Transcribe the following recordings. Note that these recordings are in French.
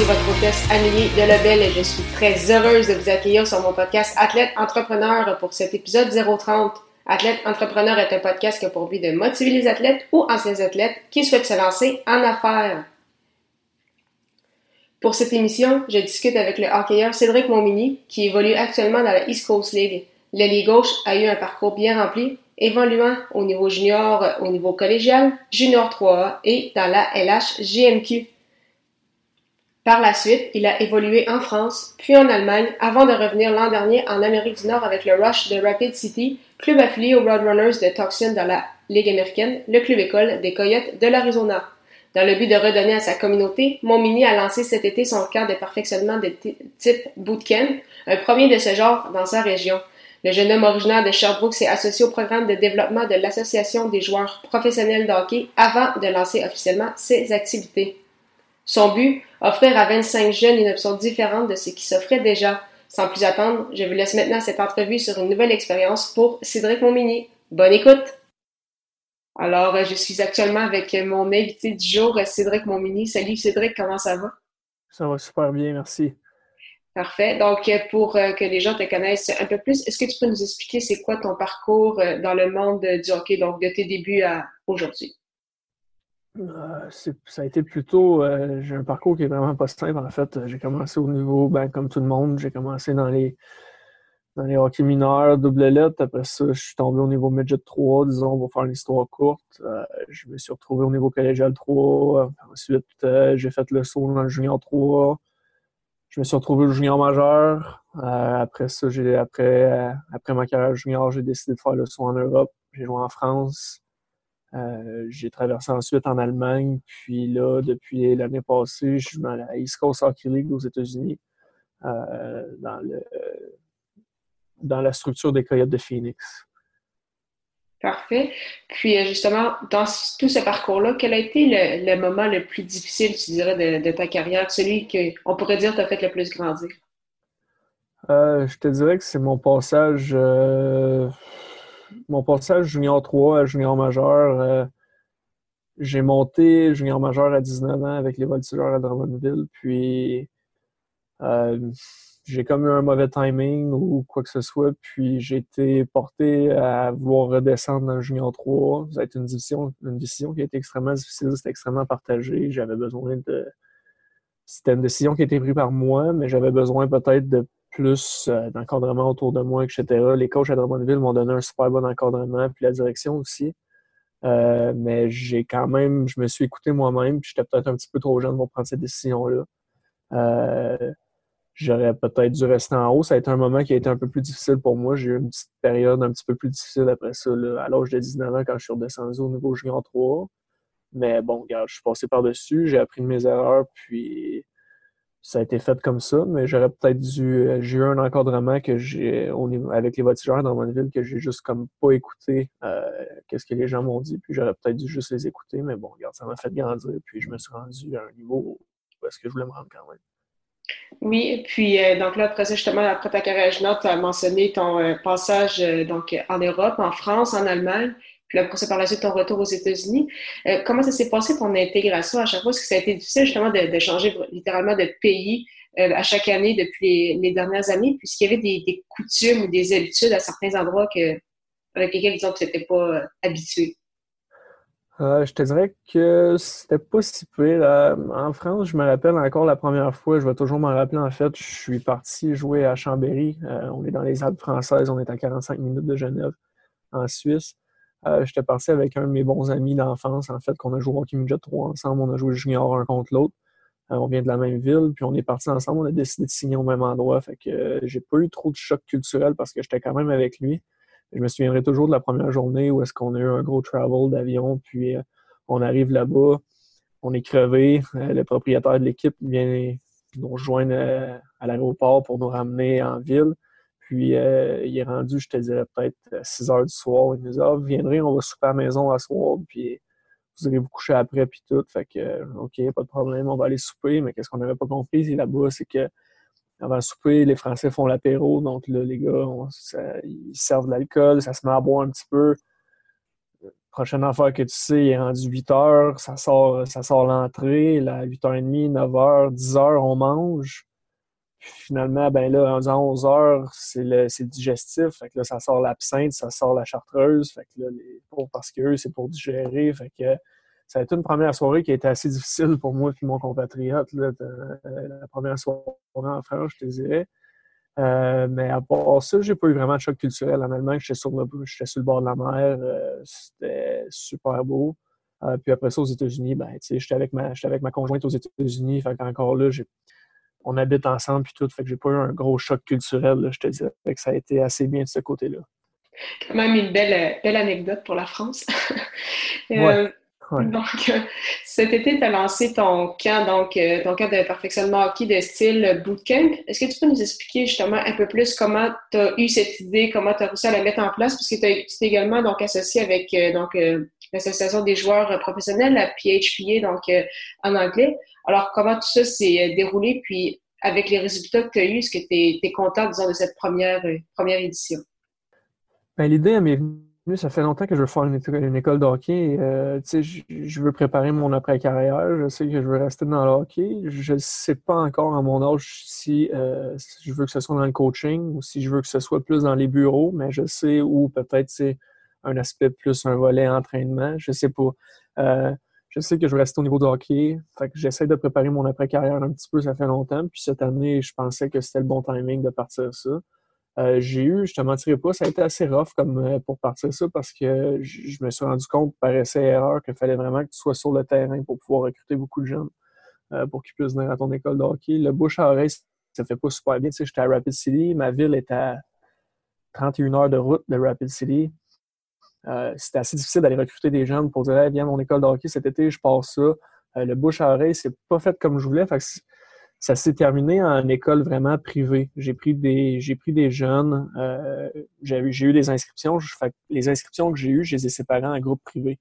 ici votre hôtesse Amélie Delebel et je suis très heureuse de vous accueillir sur mon podcast Athlète Entrepreneur pour cet épisode 030. Athlète Entrepreneur est un podcast qui a pour but de motiver les athlètes ou anciens athlètes qui souhaitent se lancer en affaires. Pour cette émission, je discute avec le hockeyeur Cédric Montmini qui évolue actuellement dans la East Coast League. L'ailier gauche a eu un parcours bien rempli, évoluant au niveau junior, au niveau collégial, junior 3A et dans la LH GMQ. Par la suite, il a évolué en France, puis en Allemagne, avant de revenir l'an dernier en Amérique du Nord avec le Rush de Rapid City, club affilié aux Roadrunners de Tucson dans la Ligue américaine, le club école des Coyotes de l'Arizona. Dans le but de redonner à sa communauté, Montmini a lancé cet été son camp de perfectionnement de type bootcamp, un premier de ce genre dans sa région. Le jeune homme originaire de Sherbrooke s'est associé au programme de développement de l'Association des joueurs professionnels de avant de lancer officiellement ses activités. Son but, offrir à 25 jeunes une option différente de ce qui s'offrait déjà. Sans plus attendre, je vous laisse maintenant cette entrevue sur une nouvelle expérience pour Cédric Montmini. Bonne écoute! Alors, je suis actuellement avec mon invité du jour, Cédric Montmini. Salut Cédric, comment ça va? Ça va super bien, merci. Parfait. Donc, pour euh, que les gens te connaissent un peu plus, est-ce que tu peux nous expliquer c'est quoi ton parcours euh, dans le monde du hockey, donc de tes débuts à aujourd'hui? Euh, ça a été plutôt. Euh, j'ai un parcours qui est vraiment pas simple. En fait, j'ai commencé au niveau, ben, comme tout le monde, j'ai commencé dans les dans les hockey mineurs, double lettre. Après ça, je suis tombé au niveau midget 3, disons, on va faire une histoire courte. Euh, je me suis retrouvé au niveau collégial 3. Ensuite, j'ai fait le saut dans le junior 3. Je me suis retrouvé au junior majeur. après ça, j'ai après, après ma carrière junior, j'ai décidé de faire le saut en Europe. J'ai joué en France. Euh, j'ai traversé ensuite en Allemagne, puis là, depuis l'année passée, je suis dans la East Coast Hockey League aux États-Unis, euh, dans, le, dans la structure des Coyotes de Phoenix. Parfait. Puis euh, justement, dans tout ce parcours-là, quel a été le, moment le plus difficile, tu dirais, de, ta carrière, celui qu'on pourrait dire t'a fait le plus grandir? je te dirais que c'est mon passage mon passage junior 3 à junior majeur, euh, j'ai monté junior majeur à 19 ans avec les voltigeurs à Drummondville, puis euh, j'ai comme eu un mauvais timing ou quoi que ce soit, puis j'ai été porté à vouloir redescendre dans junior 3. Ça a été une décision, une décision qui a été extrêmement difficile, c'était extrêmement partagé. J'avais besoin de. C'était une décision qui a été prise par moi, mais j'avais besoin peut-être de plus euh, d'encadrement autour de moi, etc. Les coachs à Drummondville m'ont donné un super bon encadrement, puis la direction aussi. Euh, mais j'ai quand même, je me suis écouté moi-même, puis j'étais peut-être un petit peu trop jeune pour prendre cette décision-là. Euh, j'aurais peut-être dû rester en haut. Ça a été un moment qui a été un peu plus difficile pour moi. J'ai eu une petite période un petit peu plus difficile après ça, à l'âge de 19 ans, quand je suis redescendu au niveau junior 3. Mais bon, regarde, je suis passé par-dessus, j'ai appris de mes erreurs, puis ça a été fait comme ça, mais j'aurais peut-être dû. Euh, j'ai eu un encadrement que j'ai avec les voltigeurs dans mon ville que j'ai juste comme pas écouté euh, qu'est-ce que les gens m'ont dit, puis j'aurais peut-être dû juste les écouter, mais bon, regarde, ça m'a fait grandir, puis je me suis rendu à un niveau où est-ce que je voulais me rendre quand même. Oui, puis euh, donc là, après ça, justement, après ta carrière tu as mentionné ton passage donc en Europe, en France, en Allemagne. Puis après ça, par la suite, ton retour aux États-Unis. Euh, comment ça s'est passé ton intégration? À chaque fois? Est-ce que ça a été difficile justement de, changer littéralement de pays euh, à chaque année depuis les, dernières années, puisqu'il y avait des, coutumes ou des habitudes à certains endroits que, avec lesquels, disons, tu n'étais pas euh, habitué? je te dirais que c'était pas si pire. en France, je me rappelle encore la première fois, je vais toujours m'en rappeler en fait, je suis parti jouer à Chambéry. on est dans les Alpes françaises, on est à 45 minutes de Genève, en Suisse. Euh, j'étais parti avec un de mes bons amis d'enfance, en fait, qu'on a joué au Hockey Midget 3 ensemble. On a joué junior un contre l'autre. Euh, on vient de la même ville, puis on est parti ensemble. On a décidé de signer au même endroit. Fait que euh, j'ai pas eu trop de choc culturel parce que j'étais quand même avec lui. Je me souviendrai toujours de la première journée où est-ce qu'on a eu un gros travel d'avion, puis on arrive là-bas, on est crevé. le propriétaire de l'équipe vient, nous rejoindre à l'aéroport pour nous ramener en ville. Puis il est rendu, je te dirais, peut-être 6 heures du soir. Il nous dit Ah, vous viendrez, on va souper à la maison à soir, puis vous allez vous coucher après, puis tout. Fait que, OK, pas de problème, on va aller souper. Mais qu'est-ce qu'on n'avait pas compris là-bas, c'est que avant souper, les Français font l'apéro. Donc là, les gars, ils servent de l'alcool, ça se met à boire un petit peu. Prochaine affaire que tu sais, il est rendu 8 heures, ça sort, ça sort l'entrée. À 8h30, 9h, 10h, on mange. Puis finalement, ben là, en 11 heures, c'est le, le, digestif. Fait que là, ça sort l'absinthe, ça sort la chartreuse. Fait que là, les, parce qu'eux, c'est pour digérer. Fait que ça a été une première soirée qui a été assez difficile pour moi et mon compatriote. Euh, la première soirée en France, je te dirais. Euh, mais à part ça, j'ai pas eu vraiment de choc culturel. En Allemagne, j'étais sur, le, sur le bord de la mer. Euh, c'était super beau. puis après ça, aux États-Unis, ben, j'étais avec, ma, avec ma conjointe aux États-Unis. Fait qu'encore là, on habite ensemble puis tout. Fait que j'ai pas eu un gros choc culturel, je te dirais. Fait que ça a été assez bien de ce côté-là. Quand même une belle, belle anecdote pour la France. Donc, euh, cet été, tu as lancé ton camp, donc euh, ton camp de perfectionnement hockey de style bootcamp. Est-ce que tu peux nous expliquer justement un peu plus comment tu as eu cette idée, comment tu as réussi à la mettre en place? Parce que tu es également donc, associé avec euh, donc l'Association des joueurs professionnels, la PHPA, donc en anglais. Alors, comment tout ça s'est déroulé? Puis, avec les résultats que tu as eus, est-ce que tu es, content, disons, de cette première, première édition? Ben, l'idée, m'est ça fait longtemps que je veux faire une, école de hockey. Euh, je, veux préparer mon après-carrière. Je sais que je veux rester dans le hockey. Je ne sais pas encore à mon âge euh, si, je veux que ce soit dans le coaching ou si je veux que ce soit plus dans les bureaux, mais je sais où peut-être c'est un aspect plus un volet entraînement. Je sais pas. Euh, je sais que je veux rester au niveau de hockey. j'essaie de préparer mon après-carrière un petit peu, ça fait longtemps. Puis cette année, je pensais que c'était le bon timing de partir ça. Euh, j'ai eu, je te mentirais pas, ça a été assez rough comme euh, pour partir ça parce que je me suis rendu compte par essai erreur qu'il fallait vraiment que tu sois sur le terrain pour pouvoir recruter beaucoup de jeunes euh, pour qu'ils puissent venir à ton école de hockey. Le bouche à oreille, ça fait pas super bien. Tu sais, j'étais à Rapid City, ma ville est à 31 heures de route de Rapid City. C'était assez difficile d'aller recruter des jeunes pour dire viens à mon école de hockey cet été, je passe ça. le bouche à oreille, c'est pas fait comme je voulais. Ça s'est terminé en école vraiment privée. J'ai pris des, j'ai pris des jeunes, euh, j'ai, eu des inscriptions. les inscriptions que j'ai eues, je les ai séparées en groupes privés.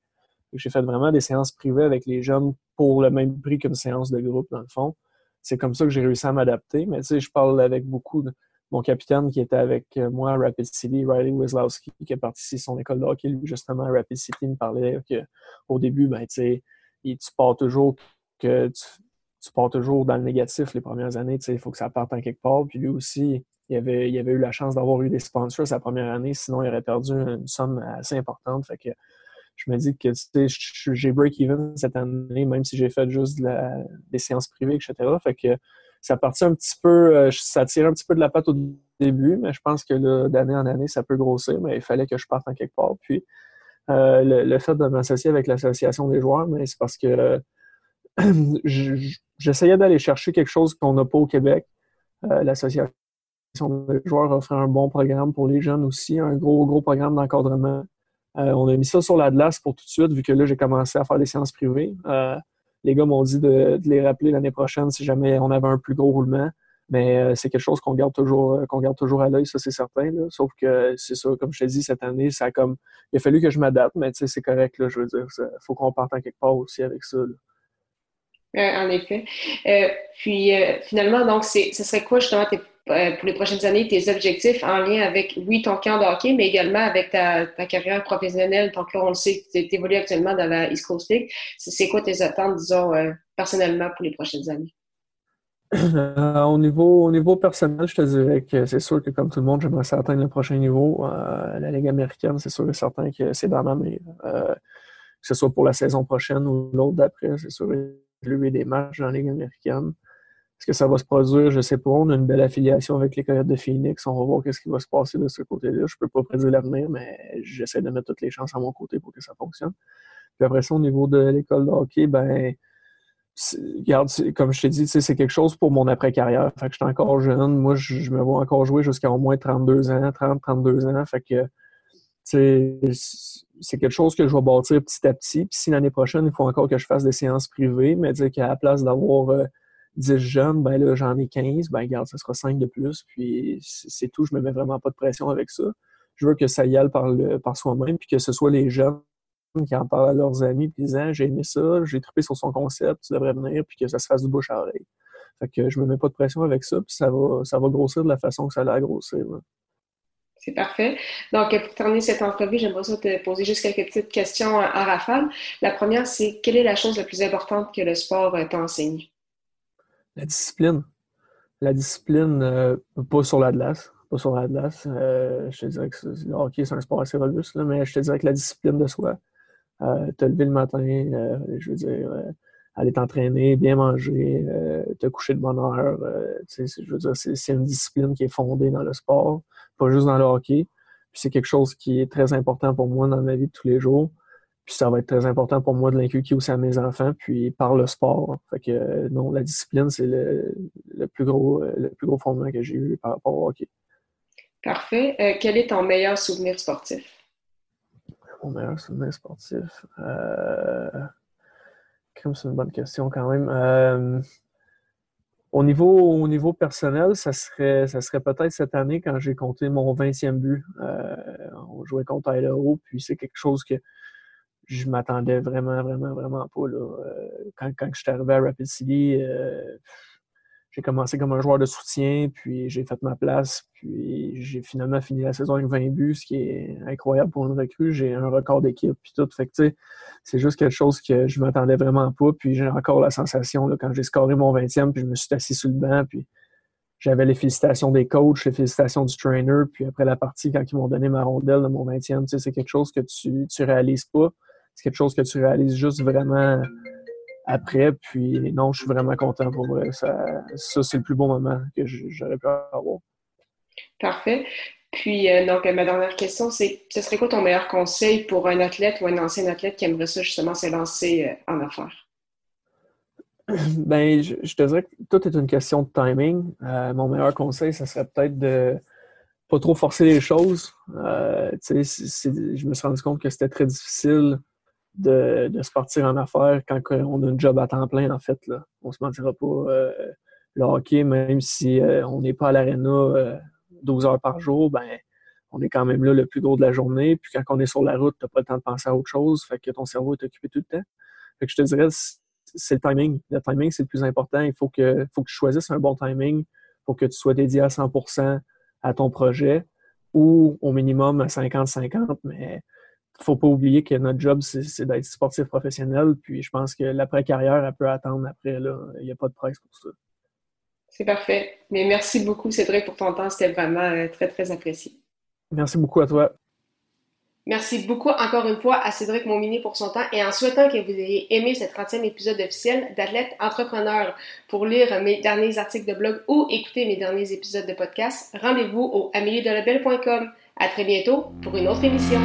J'ai fait vraiment des séances privées avec les jeunes pour le même prix qu'une séance de groupe, dans le fond. C'est comme ça que j'ai réussi à m'adapter. Mais tu sais, je parle avec beaucoup de mon capitaine qui était avec moi à Rapid City, Riley Wislowski, qui a participé à son école de hockey, lui, justement, à Rapid City, me parlait qu'au début, ben, tu pars toujours que tu, tu pars toujours dans le négatif les premières années. Il faut que ça parte en quelque part. Puis lui aussi, il avait, il avait eu la chance d'avoir eu des sponsors sa première année, sinon il aurait perdu une somme assez importante. Fait que je me dis que j'ai break-even cette année, même si j'ai fait juste des séances privées, etc. Fait que ça partit un petit peu, euh, ça tire un petit peu de la patte au début, mais je pense que d'année en année, ça peut grossir, mais il fallait que je parte en quelque part. Puis euh, le, fait de m'associer avec l'association des joueurs, mais c'est parce que j'essayais d'aller chercher quelque chose qu'on n'a pas au Québec. Euh, l'association des joueurs offrait un bon programme pour les jeunes aussi, un gros, gros programme d'encadrement. On a mis ça sur la glace pour tout de suite, vu que là, j'ai commencé à faire des séances privées. Euh, les gars m'ont dit de, les rappeler l'année prochaine si jamais on avait un plus gros roulement. Mais c'est quelque chose qu'on garde toujours qu'on garde toujours à l'œil, ça c'est certain. Sauf que c'est ça, comme je te dis, cette année, ça a comme. Il a fallu que je m'adapte, mais c'est correct, là, je veux dire. Il faut qu'on parte en quelque part aussi avec ça. Euh, en effet. Euh, puis euh, finalement, donc, ce serait quoi justement tes, pour les prochaines années tes objectifs en lien avec, oui, ton camp de hockey, mais également avec ta, carrière professionnelle. Donc là, on le sait, tu évolues actuellement dans la East Coast League. C'est quoi tes attentes, disons, personnellement pour les prochaines années? au, niveau, au niveau personnel, je te dirais que c'est sûr que comme tout le monde, j'aimerais atteindre le prochain niveau. la Ligue américaine, c'est sûr et certain que c'est dans ma main. que ce soit pour la saison prochaine ou l'autre d'après, c'est sûr lui des matchs dans la Ligue américaine. Est-ce que ça va se produire? Je ne sais pas. On a une belle affiliation avec les de Phoenix. On va voir ce qui va se passer de ce côté-là. Je ne peux pas prédire l'avenir, mais j'essaie de mettre toutes les chances à mon côté pour que ça fonctionne. Puis après ça, au niveau de l'école de hockey, ben, regarde, comme je t'ai dit, c'est quelque chose pour mon après-carrière. Fait que je suis encore jeune. Moi, je, me vois encore jouer jusqu'à au moins 32 ans, 30, 32 ans. Fait que, c'est quelque chose que je vais bâtir petit à petit. Puis si l'année prochaine, il faut encore que je fasse des séances privées, mais dire qu'à la place d'avoir 10 jeunes, ben là, j'en ai 15, ben regarde, ça sera 5 de plus, puis c'est tout, je me mets vraiment pas de pression avec ça. Je veux que ça y aille par, par soi-même, puis que ce soit les jeunes qui en parlent à leurs amis, puis disant j'ai aimé ça, j'ai trippé sur son concept, tu devrais venir, puis que ça se fasse du bouche à oreille. Fait que je me mets pas de pression avec ça, puis ça va, ça va grossir de la façon que ça l'a grossir. C'est parfait. Donc, pour terminer cette entrevue, j'aimerais te poser juste quelques petites questions en rafale. La première, c'est quelle est la chose la plus importante que le sport t'a enseigné? La discipline. La discipline, euh, pas sur la glace. Pas sur la glace. Euh, je te dirais que le hockey, c'est un sport assez robuste, mais je te dirais que la discipline de soi. Euh, te lever le matin, je veux dire, aller t'entraîner, bien manger, te coucher de bonne heure. je veux dire, c'est une discipline qui est fondée dans le sport, pas juste dans le hockey. Puis c'est quelque chose qui est très important pour moi dans ma vie de tous les jours. Puis ça va être très important pour moi de l'inculquer aussi à mes enfants, puis par le sport. Fait que non, la discipline, c'est le, plus gros le plus gros fondement que j'ai eu par rapport au hockey. Parfait. Euh, quel est ton meilleur souvenir sportif? Mon meilleur souvenir sportif. Euh... C'est une bonne question quand même. Euh, au, niveau, au niveau personnel, ça serait, ça serait peut-être cette année quand j'ai compté mon 20e but. Euh, on jouait contre Idaho, puis c'est quelque chose que je m'attendais vraiment, vraiment, vraiment pas. Là. Euh, quand, quand je suis arrivé à Rapid City, euh, j'ai commencé comme un joueur de soutien, puis j'ai fait ma place, puis j'ai finalement fini la saison avec 20 buts, ce qui est incroyable pour une recrue. J'ai un record d'équipe, puis tout. Fait que, c'est juste quelque chose que je m'attendais vraiment pas, puis j'ai encore la sensation, là, quand j'ai scoré mon 20e, puis je me suis assis sur le banc, puis j'avais les félicitations des coachs, les félicitations du trainer, puis après la partie, quand ils m'ont donné ma rondelle de mon 20e, c'est quelque chose que tu, tu réalises pas c'est quelque chose que tu réalises juste vraiment après. Puis non, je suis vraiment content pour vrai. Ça, c'est le plus beau moment que j'aurais pu avoir. Parfait. Puis, euh, donc, ma dernière question, c'est ce serait quoi ton meilleur conseil pour un athlète ou un ancien athlète qui aimerait ça justement se lancer euh, en affaires? Ben, je, te dirais que tout est une question de timing. Euh, mon meilleur conseil, ce serait peut-être de pas trop forcer les choses. je me suis rendu compte que c'était très difficile de, se partir en affaires quand on a un job à temps plein, en fait. Là. On se mentira pas. Euh, le hockey, même si euh, on n'est pas à l'aréna 12 euh, heures par jour, ben on est quand même là le plus gros de la journée. Puis quand on est sur la route, tu n'as pas le temps de penser à autre chose. Fait que ton cerveau est occupé tout le temps. Fait que je te dirais, c'est le timing. Le timing, c'est le plus important. Il faut que, faut que tu choisisses un bon timing pour que tu sois dédié à 100% à ton projet ou au minimum à 50-50, mais faut pas oublier que notre job, c'est d'être sportif professionnel. Puis je pense que l'après-carrière, elle peut attendre après. Là. Il n'y a pas de presse pour ça. C'est parfait. Mais merci beaucoup, Cédric, pour ton temps. C'était vraiment euh, très, très apprécié. Merci beaucoup à toi. Merci beaucoup encore une fois à Cédric Montmini pour son temps et en souhaitant que vous ayez aimé ce 30e épisode officiel d'Athlète Entrepreneur. Pour lire mes derniers articles de blog ou écouter mes derniers épisodes de podcast, rendez-vous au ameliedelabel.com. À très bientôt pour une autre émission.